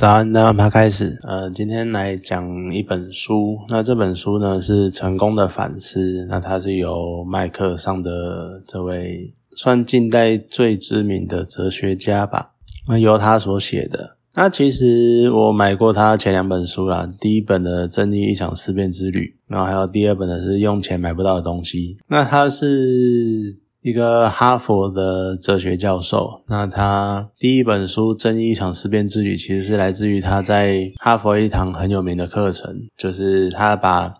早安，那他开始。呃，今天来讲一本书。那这本书呢是《成功的反思》。那它是由麦克上的这位算近代最知名的哲学家吧？那由他所写的。那其实我买过他前两本书啦，第一本的《正义一场思辨之旅》，然后还有第二本的是《用钱买不到的东西》。那他是。一个哈佛的哲学教授，那他第一本书《正义一场思辨之旅》其实是来自于他在哈佛一堂很有名的课程，就是他把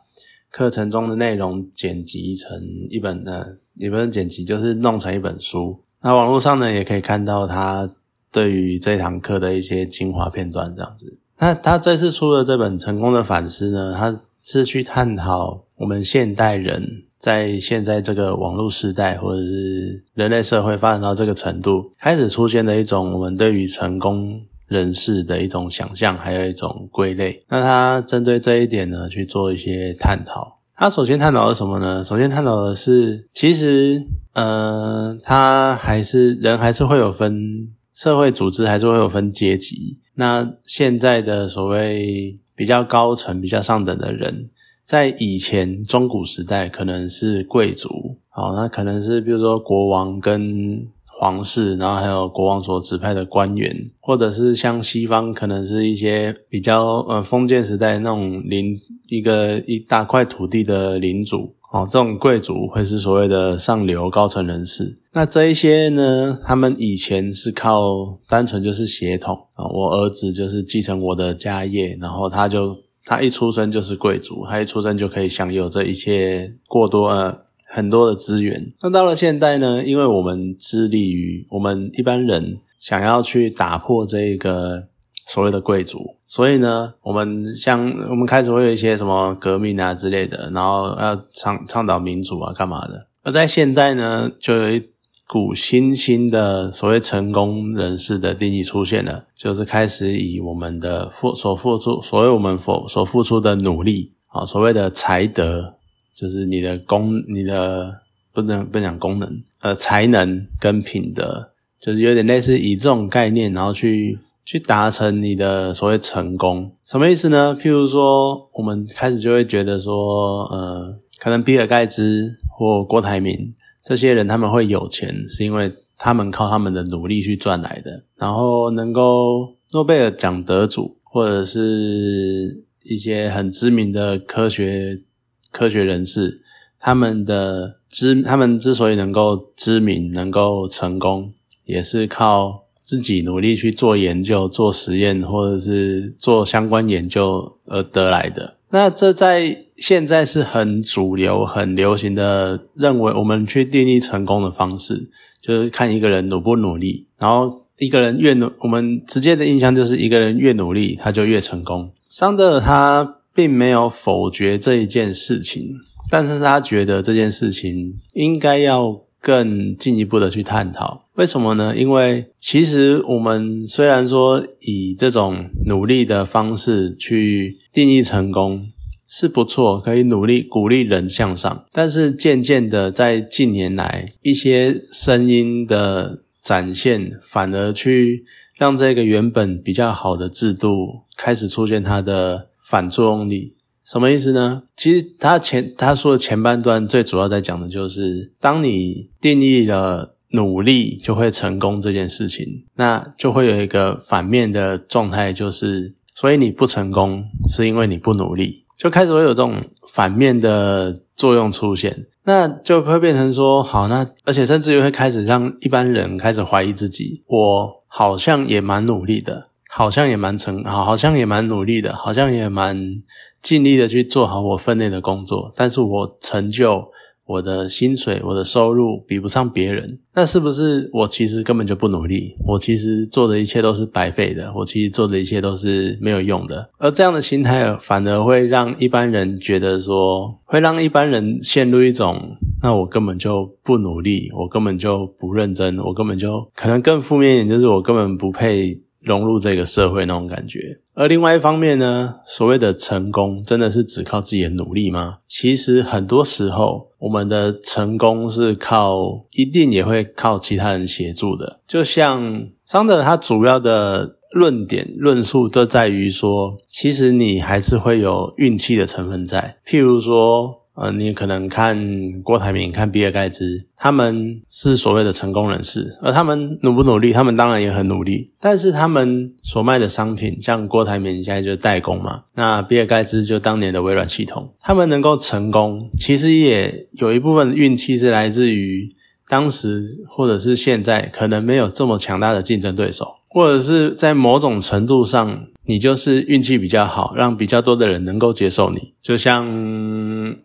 课程中的内容剪辑成一本呢，也不是剪辑，就是弄成一本书。那网络上呢，也可以看到他对于这堂课的一些精华片段，这样子。那他这次出的这本《成功的反思》呢，他是去探讨我们现代人。在现在这个网络时代，或者是人类社会发展到这个程度，开始出现的一种我们对于成功人士的一种想象，还有一种归类。那他针对这一点呢，去做一些探讨。他首先探讨的什么呢？首先探讨的是，其实，呃，他还是人，还是会有分社会组织，还是会有分阶级。那现在的所谓比较高层、比较上等的人。在以前中古时代，可能是贵族，好，那可能是比如说国王跟皇室，然后还有国王所指派的官员，或者是像西方，可能是一些比较呃封建时代那种领一个一大块土地的领主，哦，这种贵族会是所谓的上流高层人士。那这一些呢，他们以前是靠单纯就是血统啊，我儿子就是继承我的家业，然后他就。他一出生就是贵族，他一出生就可以享有这一切过多呃很多的资源。那到了现代呢？因为我们致力于我们一般人想要去打破这个所谓的贵族，所以呢，我们像我们开始会有一些什么革命啊之类的，然后要倡倡导民主啊干嘛的。而在现在呢，就有一。股新兴的所谓成功人士的定义出现了，就是开始以我们的付所付出，所谓我们所所付出的努力啊，所谓的才德，就是你的功，你的不能不讲功能，呃，才能跟品德，就是有点类似以这种概念，然后去去达成你的所谓成功，什么意思呢？譬如说，我们开始就会觉得说，呃，可能比尔盖茨或郭台铭。这些人他们会有钱，是因为他们靠他们的努力去赚来的。然后能够诺贝尔奖得主，或者是一些很知名的科学科学人士，他们的知，他们之所以能够知名、能够成功，也是靠自己努力去做研究、做实验，或者是做相关研究而得来的。那这在现在是很主流、很流行的，认为我们去定义成功的方式，就是看一个人努不努力。然后一个人越努，我们直接的印象就是一个人越努力，他就越成功。桑德尔他并没有否决这一件事情，但是他觉得这件事情应该要更进一步的去探讨。为什么呢？因为其实我们虽然说以这种努力的方式去定义成功是不错，可以努力鼓励人向上，但是渐渐的在近年来一些声音的展现，反而去让这个原本比较好的制度开始出现它的反作用力。什么意思呢？其实他前他说的前半段最主要在讲的就是，当你定义了。努力就会成功这件事情，那就会有一个反面的状态，就是所以你不成功是因为你不努力，就开始会有这种反面的作用出现，那就会变成说好，那而且甚至于会开始让一般人开始怀疑自己，我好像也蛮努力的，好像也蛮成，好，好像也蛮努力的，好像也蛮尽力的去做好我分内的工作，但是我成就。我的薪水、我的收入比不上别人，那是不是我其实根本就不努力？我其实做的一切都是白费的，我其实做的一切都是没有用的。而这样的心态反而会让一般人觉得说，会让一般人陷入一种，那我根本就不努力，我根本就不认真，我根本就可能更负面一点，就是我根本不配。融入这个社会那种感觉，而另外一方面呢，所谓的成功真的是只靠自己的努力吗？其实很多时候，我们的成功是靠，一定也会靠其他人协助的。就像桑德他主要的论点论述都在于说，其实你还是会有运气的成分在。譬如说，呃，你可能看郭台铭、看比尔盖茨，他们是所谓的成功人士，而他们努不努力？他们当然也很努力，但是他们所卖的商品，像郭台铭现在就代工嘛，那比尔盖茨就当年的微软系统，他们能够成功，其实也有一部分运气是来自于当时或者是现在可能没有这么强大的竞争对手。或者是在某种程度上，你就是运气比较好，让比较多的人能够接受你。就像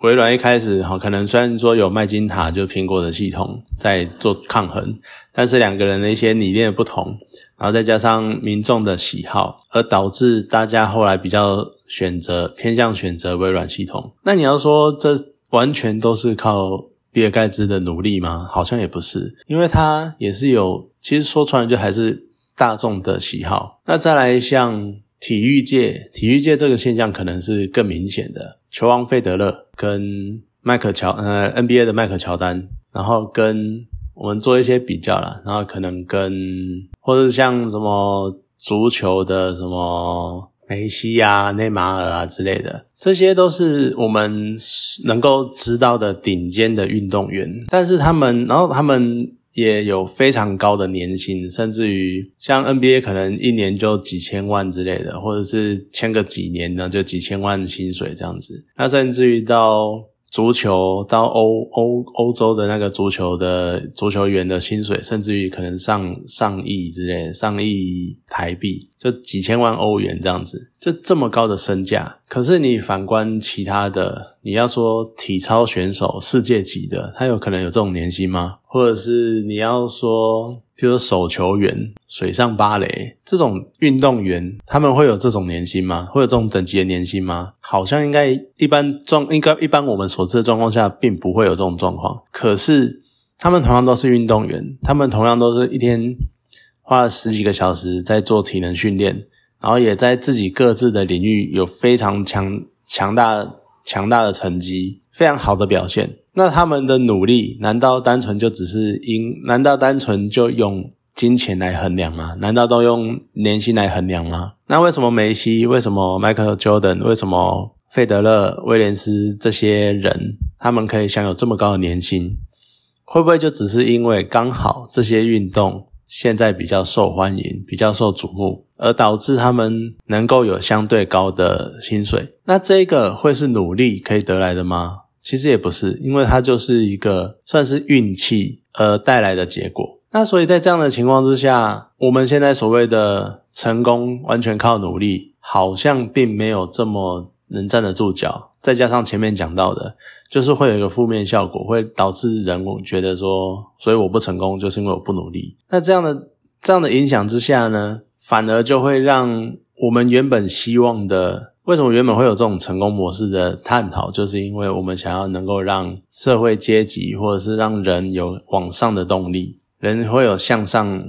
微软一开始哈，可能虽然说有麦金塔，就苹果的系统在做抗衡，但是两个人的一些理念不同，然后再加上民众的喜好，而导致大家后来比较选择偏向选择微软系统。那你要说这完全都是靠比尔盖茨的努力吗？好像也不是，因为他也是有，其实说出来就还是。大众的喜好，那再来像体育界，体育界这个现象可能是更明显的。球王费德勒跟迈克乔，呃，NBA 的迈克乔丹，然后跟我们做一些比较啦，然后可能跟或者像什么足球的什么梅西啊、内马尔啊之类的，这些都是我们能够知道的顶尖的运动员，但是他们，然后他们。也有非常高的年薪，甚至于像 NBA 可能一年就几千万之类的，或者是签个几年呢就几千万薪水这样子。那甚至于到足球，到欧欧欧洲的那个足球的足球员的薪水，甚至于可能上上亿之类，上亿台币，就几千万欧元这样子，就这么高的身价。可是你反观其他的，你要说体操选手世界级的，他有可能有这种年薪吗？或者是你要说，比如说手球员、水上芭蕾这种运动员，他们会有这种年薪吗？会有这种等级的年薪吗？好像应该一般状，应该一般我们所知的状况下，并不会有这种状况。可是他们同样都是运动员，他们同样都是一天花了十几个小时在做体能训练，然后也在自己各自的领域有非常强强大强大的成绩，非常好的表现。那他们的努力难道单纯就只是因？难道单纯就用金钱来衡量吗？难道都用年薪来衡量吗？那为什么梅西、为什么迈克尔·乔丹、为什么费德勒、威廉斯这些人，他们可以享有这么高的年薪？会不会就只是因为刚好这些运动现在比较受欢迎、比较受瞩目，而导致他们能够有相对高的薪水？那这个会是努力可以得来的吗？其实也不是，因为它就是一个算是运气而带来的结果。那所以在这样的情况之下，我们现在所谓的成功完全靠努力，好像并没有这么能站得住脚。再加上前面讲到的，就是会有一个负面效果，会导致人觉得说，所以我不成功就是因为我不努力。那这样的这样的影响之下呢，反而就会让我们原本希望的。为什么原本会有这种成功模式的探讨？就是因为我们想要能够让社会阶级，或者是让人有往上的动力，人会有向上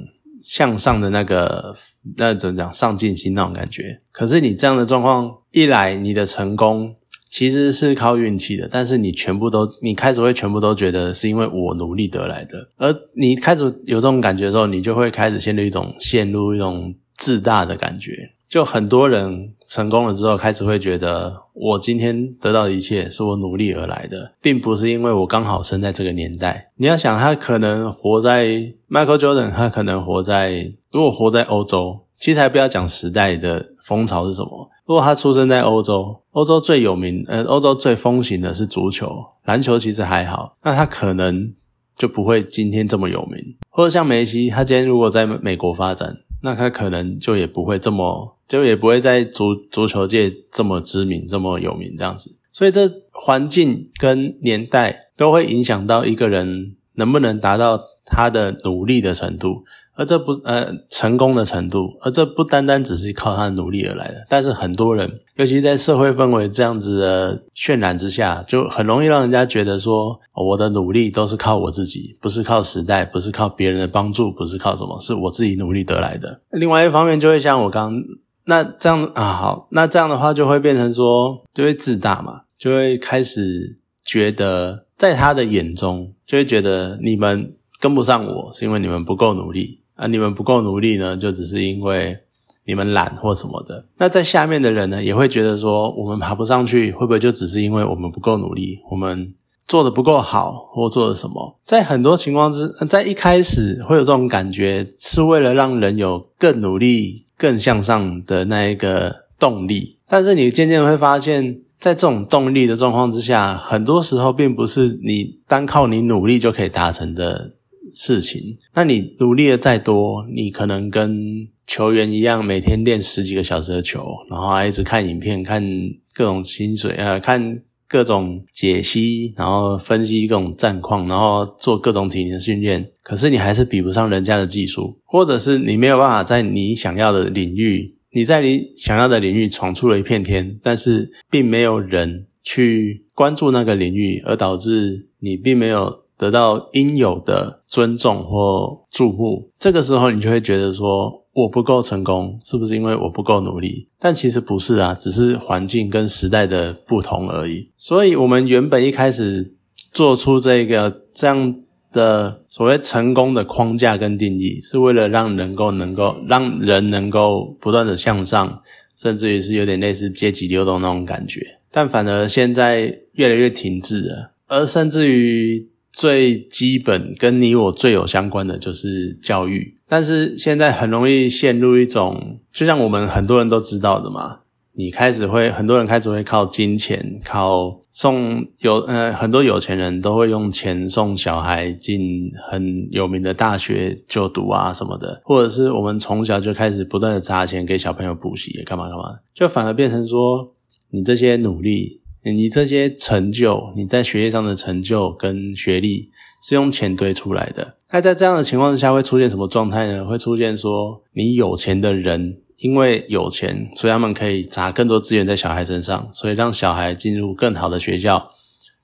向上的那个那怎么讲上进心那种感觉。可是你这样的状况一来，你的成功其实是靠运气的，但是你全部都你开始会全部都觉得是因为我努力得来的，而你开始有这种感觉的时候，你就会开始陷入一种陷入一种自大的感觉。就很多人成功了之后，开始会觉得我今天得到的一切是我努力而来的，并不是因为我刚好生在这个年代。你要想，他可能活在 Michael Jordan，他可能活在如果活在欧洲，其实还不要讲时代的风潮是什么。如果他出生在欧洲，欧洲最有名，呃，欧洲最风行的是足球，篮球其实还好，那他可能就不会今天这么有名。或者像梅西，他今天如果在美国发展。那他可能就也不会这么，就也不会在足足球界这么知名、这么有名这样子。所以这环境跟年代都会影响到一个人能不能达到他的努力的程度。而这不呃成功的程度，而这不单单只是靠他努力而来的。但是很多人，尤其在社会氛围这样子的渲染之下，就很容易让人家觉得说，我的努力都是靠我自己，不是靠时代，不是靠别人的帮助，不是靠什么，是我自己努力得来的。另外一方面，就会像我刚那这样啊，好，那这样的话就会变成说，就会自大嘛，就会开始觉得，在他的眼中，就会觉得你们跟不上我，是因为你们不够努力。啊，你们不够努力呢，就只是因为你们懒或什么的。那在下面的人呢，也会觉得说，我们爬不上去，会不会就只是因为我们不够努力，我们做的不够好，或做了什么？在很多情况之，在一开始会有这种感觉，是为了让人有更努力、更向上的那一个动力。但是你渐渐会发现。在这种动力的状况之下，很多时候并不是你单靠你努力就可以达成的事情。那你努力的再多，你可能跟球员一样，每天练十几个小时的球，然后还一直看影片、看各种薪水啊、看各种解析，然后分析各种战况，然后做各种体能训练。可是你还是比不上人家的技术，或者是你没有办法在你想要的领域。你在你想要的领域闯出了一片天，但是并没有人去关注那个领域，而导致你并没有得到应有的尊重或注目。这个时候，你就会觉得说我不够成功，是不是因为我不够努力？但其实不是啊，只是环境跟时代的不同而已。所以，我们原本一开始做出这个这样。的所谓成功的框架跟定义，是为了让能够能够让人能够不断的向上，甚至于是有点类似阶级流动那种感觉。但反而现在越来越停滞了，而甚至于最基本跟你我最有相关的就是教育，但是现在很容易陷入一种，就像我们很多人都知道的嘛。你开始会，很多人开始会靠金钱，靠送有呃很多有钱人都会用钱送小孩进很有名的大学就读啊什么的，或者是我们从小就开始不断的砸钱给小朋友补习，干嘛干嘛，就反而变成说你这些努力，你这些成就，你在学业上的成就跟学历是用钱堆出来的。那在这样的情况之下，会出现什么状态呢？会出现说你有钱的人。因为有钱，所以他们可以砸更多资源在小孩身上，所以让小孩进入更好的学校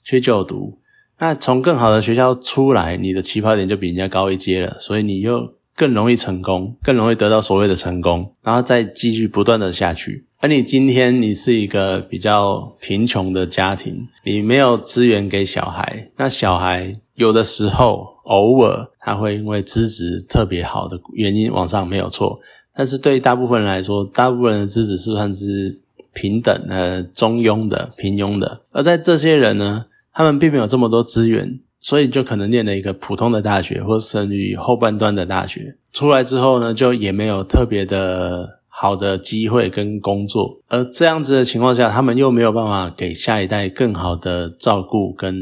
去就读。那从更好的学校出来，你的起跑点就比人家高一阶了，所以你又更容易成功，更容易得到所谓的成功，然后再继续不断的下去。而你今天你是一个比较贫穷的家庭，你没有资源给小孩，那小孩有的时候偶尔他会因为资质特别好的原因往上没有错。但是对大部分人来说，大部分人的资质是算是平等、呃中庸的、平庸的。而在这些人呢，他们并没有这么多资源，所以就可能念了一个普通的大学，或甚至于后半段的大学。出来之后呢，就也没有特别的好的机会跟工作。而这样子的情况下，他们又没有办法给下一代更好的照顾跟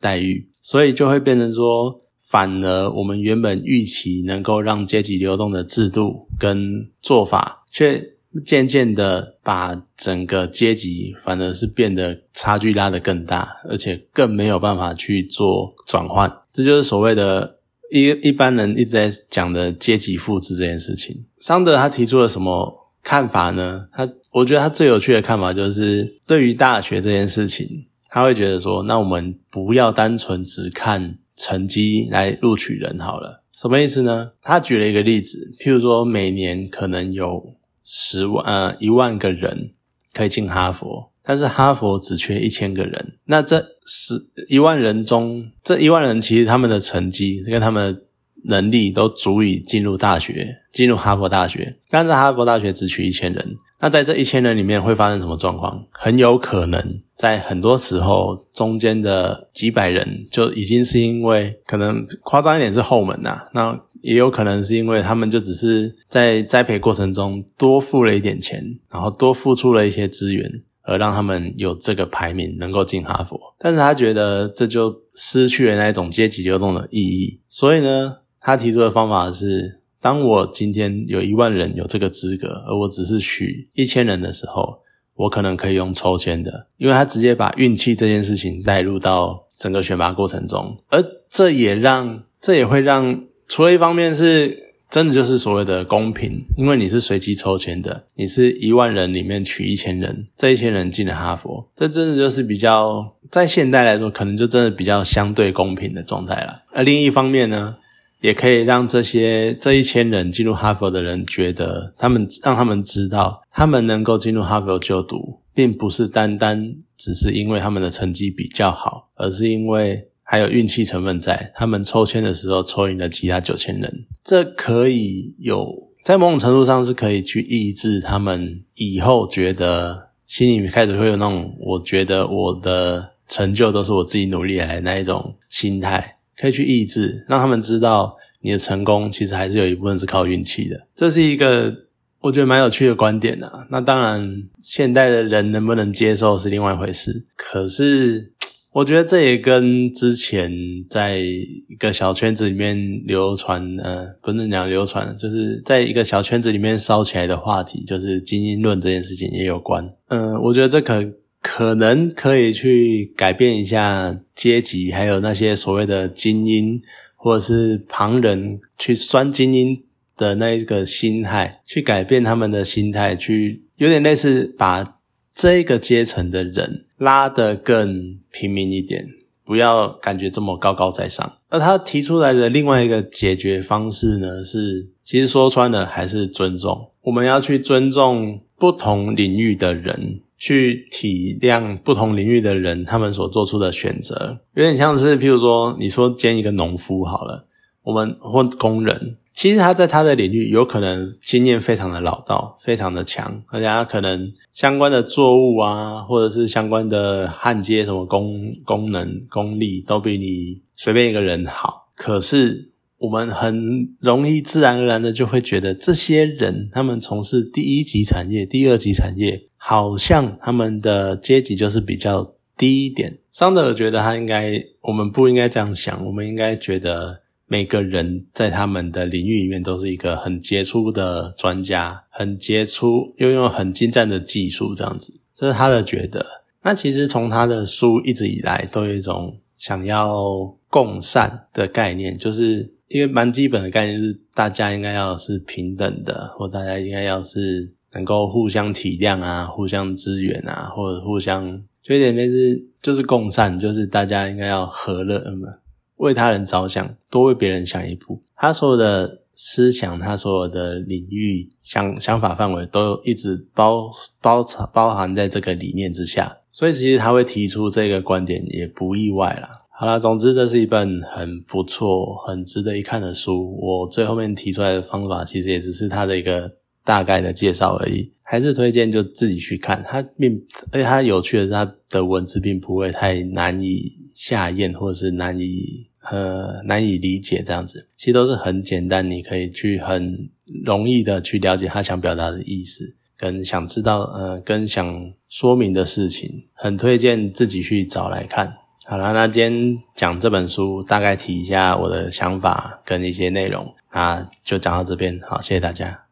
待遇，所以就会变成说。反而，我们原本预期能够让阶级流动的制度跟做法，却渐渐的把整个阶级反而是变得差距拉得更大，而且更没有办法去做转换。这就是所谓的一一般人一直在讲的阶级复制这件事情。桑德他提出了什么看法呢？他我觉得他最有趣的看法就是，对于大学这件事情，他会觉得说，那我们不要单纯只看。成绩来录取人好了，什么意思呢？他举了一个例子，譬如说每年可能有十万呃一万个人可以进哈佛，但是哈佛只缺一千个人。那这十一万人中，这一万人其实他们的成绩跟他们能力都足以进入大学，进入哈佛大学，但是哈佛大学只取一千人。那在这一千人里面会发生什么状况？很有可能在很多时候，中间的几百人就已经是因为可能夸张一点是后门呐，那也有可能是因为他们就只是在栽培过程中多付了一点钱，然后多付出了一些资源，而让他们有这个排名能够进哈佛。但是他觉得这就失去了那一种阶级流动的意义，所以呢，他提出的方法是。当我今天有一万人有这个资格，而我只是取一千人的时候，我可能可以用抽签的，因为他直接把运气这件事情带入到整个选拔过程中，而这也让这也会让，除了一方面是真的就是所谓的公平，因为你是随机抽签的，你是一万人里面取一千人，这一千人进了哈佛，这真的就是比较在现代来说，可能就真的比较相对公平的状态了。而另一方面呢？也可以让这些这一千人进入哈佛的人觉得，他们让他们知道，他们能够进入哈佛就读，并不是单单只是因为他们的成绩比较好，而是因为还有运气成分在。他们抽签的时候抽赢了其他九千人，这可以有在某种程度上是可以去抑制他们以后觉得心里面开始会有那种，我觉得我的成就都是我自己努力来的那一种心态，可以去抑制，让他们知道你的成功其实还是有一部分是靠运气的。这是一个我觉得蛮有趣的观点啊。那当然，现代的人能不能接受是另外一回事。可是。我觉得这也跟之前在一个小圈子里面流传，呃，不是讲流传，就是在一个小圈子里面烧起来的话题，就是精英论这件事情也有关。嗯，我觉得这可可能可以去改变一下阶级，还有那些所谓的精英或者是旁人去酸精英的那一个心态，去改变他们的心态，去有点类似把。这个阶层的人拉得更平民一点，不要感觉这么高高在上。而他提出来的另外一个解决方式呢，是其实说穿了还是尊重。我们要去尊重不同领域的人，去体谅不同领域的人他们所做出的选择。有点像是，譬如说，你说兼一个农夫好了，我们或工人。其实他在他的领域有可能经验非常的老道，非常的强，而且他可能相关的作物啊，或者是相关的焊接什么功功能功力都比你随便一个人好。可是我们很容易自然而然的就会觉得，这些人他们从事第一级产业、第二级产业，好像他们的阶级就是比较低一点。桑德尔觉得他应该，我们不应该这样想，我们应该觉得。每个人在他们的领域里面都是一个很杰出的专家，很杰出，拥有很精湛的技术，这样子，这是他的觉得。那其实从他的书一直以来都有一种想要共善的概念，就是一个蛮基本的概念，是大家应该要是平等的，或大家应该要是能够互相体谅啊，互相支援啊，或者互相就有点类似，就是共善，就是大家应该要和乐，嗯。为他人着想，多为别人想一步。他所有的思想，他所有的领域想想法范围，都一直包包包含在这个理念之下。所以，其实他会提出这个观点，也不意外啦。好了，总之这是一本很不错、很值得一看的书。我最后面提出来的方法，其实也只是他的一个大概的介绍而已。还是推荐就自己去看。他并而且他有趣的是，他的文字并不会太难以。下咽或者是难以呃难以理解这样子，其实都是很简单，你可以去很容易的去了解他想表达的意思，跟想知道呃跟想说明的事情，很推荐自己去找来看。好了，那今天讲这本书，大概提一下我的想法跟一些内容，那就讲到这边，好，谢谢大家。